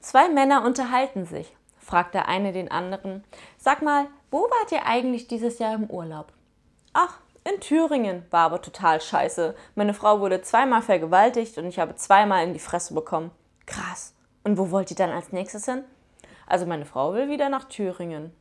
Zwei Männer unterhalten sich, fragt der eine den anderen. Sag mal, wo wart ihr eigentlich dieses Jahr im Urlaub? Ach, in Thüringen, war aber total scheiße. Meine Frau wurde zweimal vergewaltigt und ich habe zweimal in die Fresse bekommen. Krass. Und wo wollt ihr dann als nächstes hin? Also meine Frau will wieder nach Thüringen.